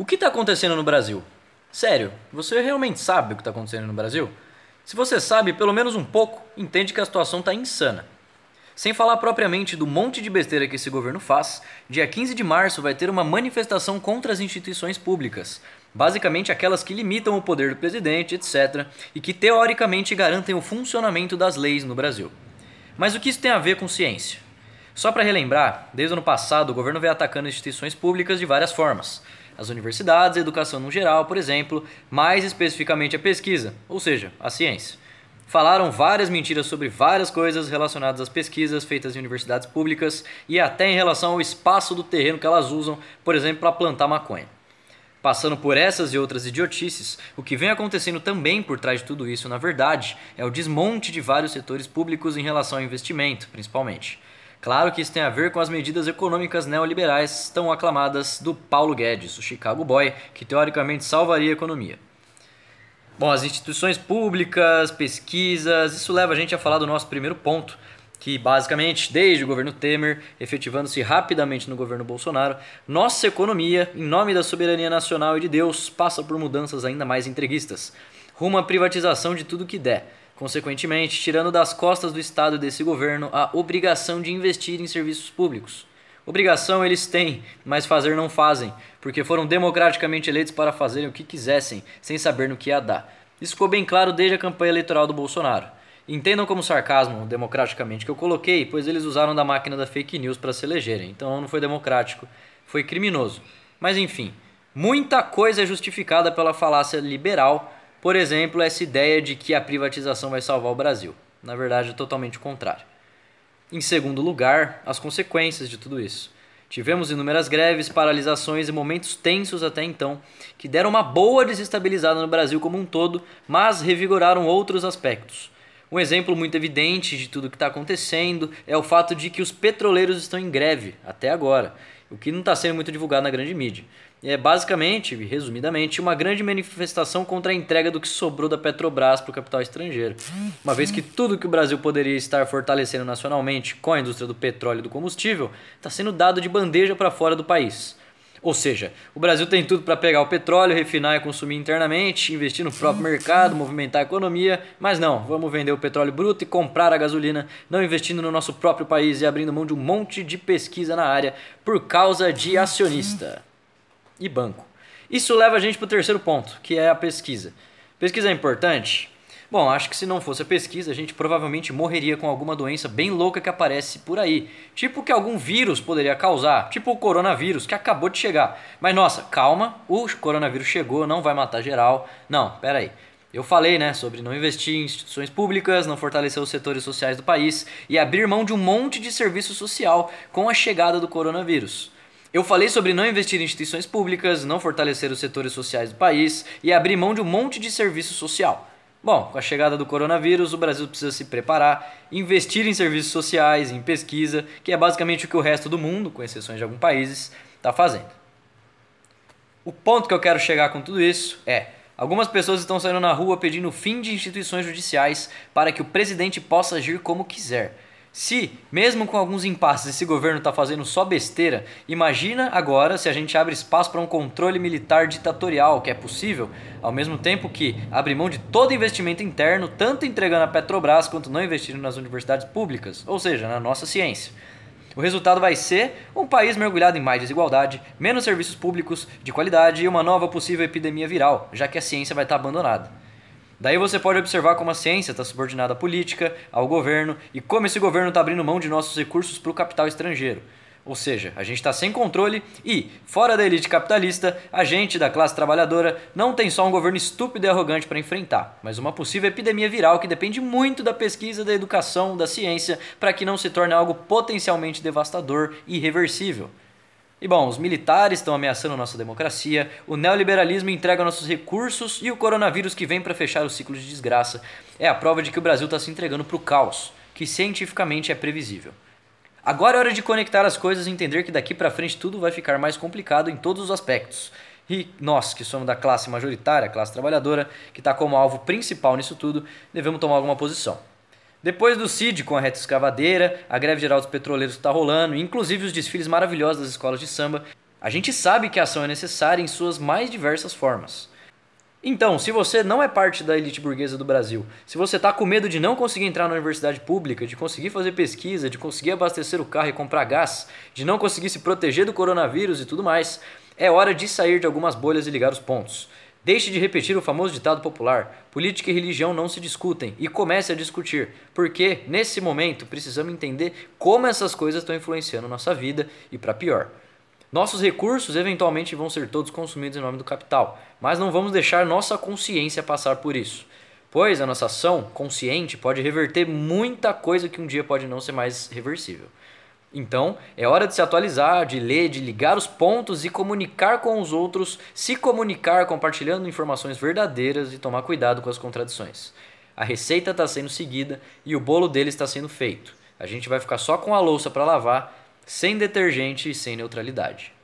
O que está acontecendo no Brasil? Sério, você realmente sabe o que está acontecendo no Brasil? Se você sabe pelo menos um pouco, entende que a situação está insana. Sem falar propriamente do monte de besteira que esse governo faz, dia 15 de março vai ter uma manifestação contra as instituições públicas, basicamente aquelas que limitam o poder do presidente, etc., e que teoricamente garantem o funcionamento das leis no Brasil. Mas o que isso tem a ver com ciência? Só para relembrar, desde o ano passado o governo vem atacando instituições públicas de várias formas. As universidades, a educação no geral, por exemplo, mais especificamente a pesquisa, ou seja, a ciência. Falaram várias mentiras sobre várias coisas relacionadas às pesquisas feitas em universidades públicas e até em relação ao espaço do terreno que elas usam, por exemplo, para plantar maconha. Passando por essas e outras idiotices, o que vem acontecendo também por trás de tudo isso, na verdade, é o desmonte de vários setores públicos em relação ao investimento, principalmente. Claro que isso tem a ver com as medidas econômicas neoliberais tão aclamadas do Paulo Guedes, o Chicago Boy, que teoricamente salvaria a economia. Bom, as instituições públicas, pesquisas, isso leva a gente a falar do nosso primeiro ponto, que basicamente, desde o governo Temer, efetivando-se rapidamente no governo Bolsonaro, nossa economia, em nome da soberania nacional e de Deus, passa por mudanças ainda mais entreguistas, rumo à privatização de tudo que der consequentemente, tirando das costas do Estado e desse governo a obrigação de investir em serviços públicos. Obrigação eles têm, mas fazer não fazem, porque foram democraticamente eleitos para fazerem o que quisessem, sem saber no que ia dar. Isso ficou bem claro desde a campanha eleitoral do Bolsonaro. Entendam como sarcasmo, democraticamente, que eu coloquei, pois eles usaram da máquina da fake news para se elegerem, então não foi democrático, foi criminoso. Mas enfim, muita coisa é justificada pela falácia liberal por exemplo, essa ideia de que a privatização vai salvar o Brasil. Na verdade, é totalmente o contrário. Em segundo lugar, as consequências de tudo isso. Tivemos inúmeras greves, paralisações e momentos tensos até então, que deram uma boa desestabilizada no Brasil como um todo, mas revigoraram outros aspectos. Um exemplo muito evidente de tudo que está acontecendo é o fato de que os petroleiros estão em greve, até agora, o que não está sendo muito divulgado na grande mídia é basicamente, resumidamente, uma grande manifestação contra a entrega do que sobrou da Petrobras para o capital estrangeiro. Uma vez que tudo que o Brasil poderia estar fortalecendo nacionalmente com a indústria do petróleo e do combustível está sendo dado de bandeja para fora do país. Ou seja, o Brasil tem tudo para pegar o petróleo, refinar e consumir internamente, investir no próprio mercado, movimentar a economia, mas não, vamos vender o petróleo bruto e comprar a gasolina, não investindo no nosso próprio país e abrindo mão de um monte de pesquisa na área por causa de acionista e banco. Isso leva a gente para o terceiro ponto, que é a pesquisa. Pesquisa é importante? Bom, acho que se não fosse a pesquisa, a gente provavelmente morreria com alguma doença bem louca que aparece por aí. Tipo que algum vírus poderia causar, tipo o coronavírus que acabou de chegar. Mas nossa, calma, o coronavírus chegou, não vai matar geral. Não, pera aí. Eu falei, né, sobre não investir em instituições públicas, não fortalecer os setores sociais do país e abrir mão de um monte de serviço social com a chegada do coronavírus. Eu falei sobre não investir em instituições públicas, não fortalecer os setores sociais do país e abrir mão de um monte de serviço social. Bom, com a chegada do coronavírus, o Brasil precisa se preparar, investir em serviços sociais, em pesquisa, que é basicamente o que o resto do mundo, com exceções de alguns países, está fazendo. O ponto que eu quero chegar com tudo isso é: algumas pessoas estão saindo na rua pedindo fim de instituições judiciais para que o presidente possa agir como quiser. Se, mesmo com alguns impasses, esse governo está fazendo só besteira, imagina agora se a gente abre espaço para um controle militar ditatorial, que é possível, ao mesmo tempo que abre mão de todo investimento interno, tanto entregando a Petrobras quanto não investindo nas universidades públicas, ou seja, na nossa ciência. O resultado vai ser um país mergulhado em mais desigualdade, menos serviços públicos de qualidade e uma nova possível epidemia viral, já que a ciência vai estar abandonada. Daí você pode observar como a ciência está subordinada à política, ao governo e como esse governo está abrindo mão de nossos recursos para o capital estrangeiro. Ou seja, a gente está sem controle e, fora da elite capitalista, a gente da classe trabalhadora não tem só um governo estúpido e arrogante para enfrentar, mas uma possível epidemia viral que depende muito da pesquisa, da educação, da ciência, para que não se torne algo potencialmente devastador e irreversível. E bom, os militares estão ameaçando nossa democracia, o neoliberalismo entrega nossos recursos e o coronavírus que vem para fechar o ciclo de desgraça é a prova de que o Brasil está se entregando para o caos, que cientificamente é previsível. Agora é hora de conectar as coisas e entender que daqui para frente tudo vai ficar mais complicado em todos os aspectos. E nós, que somos da classe majoritária, classe trabalhadora, que está como alvo principal nisso tudo, devemos tomar alguma posição. Depois do CID com a reta escavadeira, a greve geral dos petroleiros está rolando, inclusive os desfiles maravilhosos das escolas de samba, A gente sabe que a ação é necessária em suas mais diversas formas. Então, se você não é parte da elite burguesa do Brasil, se você está com medo de não conseguir entrar na universidade pública, de conseguir fazer pesquisa, de conseguir abastecer o carro e comprar gás, de não conseguir se proteger do coronavírus e tudo mais, é hora de sair de algumas bolhas e ligar os pontos. Deixe de repetir o famoso ditado popular: política e religião não se discutem, e comece a discutir, porque nesse momento precisamos entender como essas coisas estão influenciando nossa vida e para pior. Nossos recursos eventualmente vão ser todos consumidos em nome do capital, mas não vamos deixar nossa consciência passar por isso. Pois a nossa ação consciente pode reverter muita coisa que um dia pode não ser mais reversível. Então, é hora de se atualizar, de ler, de ligar os pontos e comunicar com os outros, se comunicar compartilhando informações verdadeiras e tomar cuidado com as contradições. A receita está sendo seguida e o bolo dele está sendo feito. A gente vai ficar só com a louça para lavar sem detergente e sem neutralidade.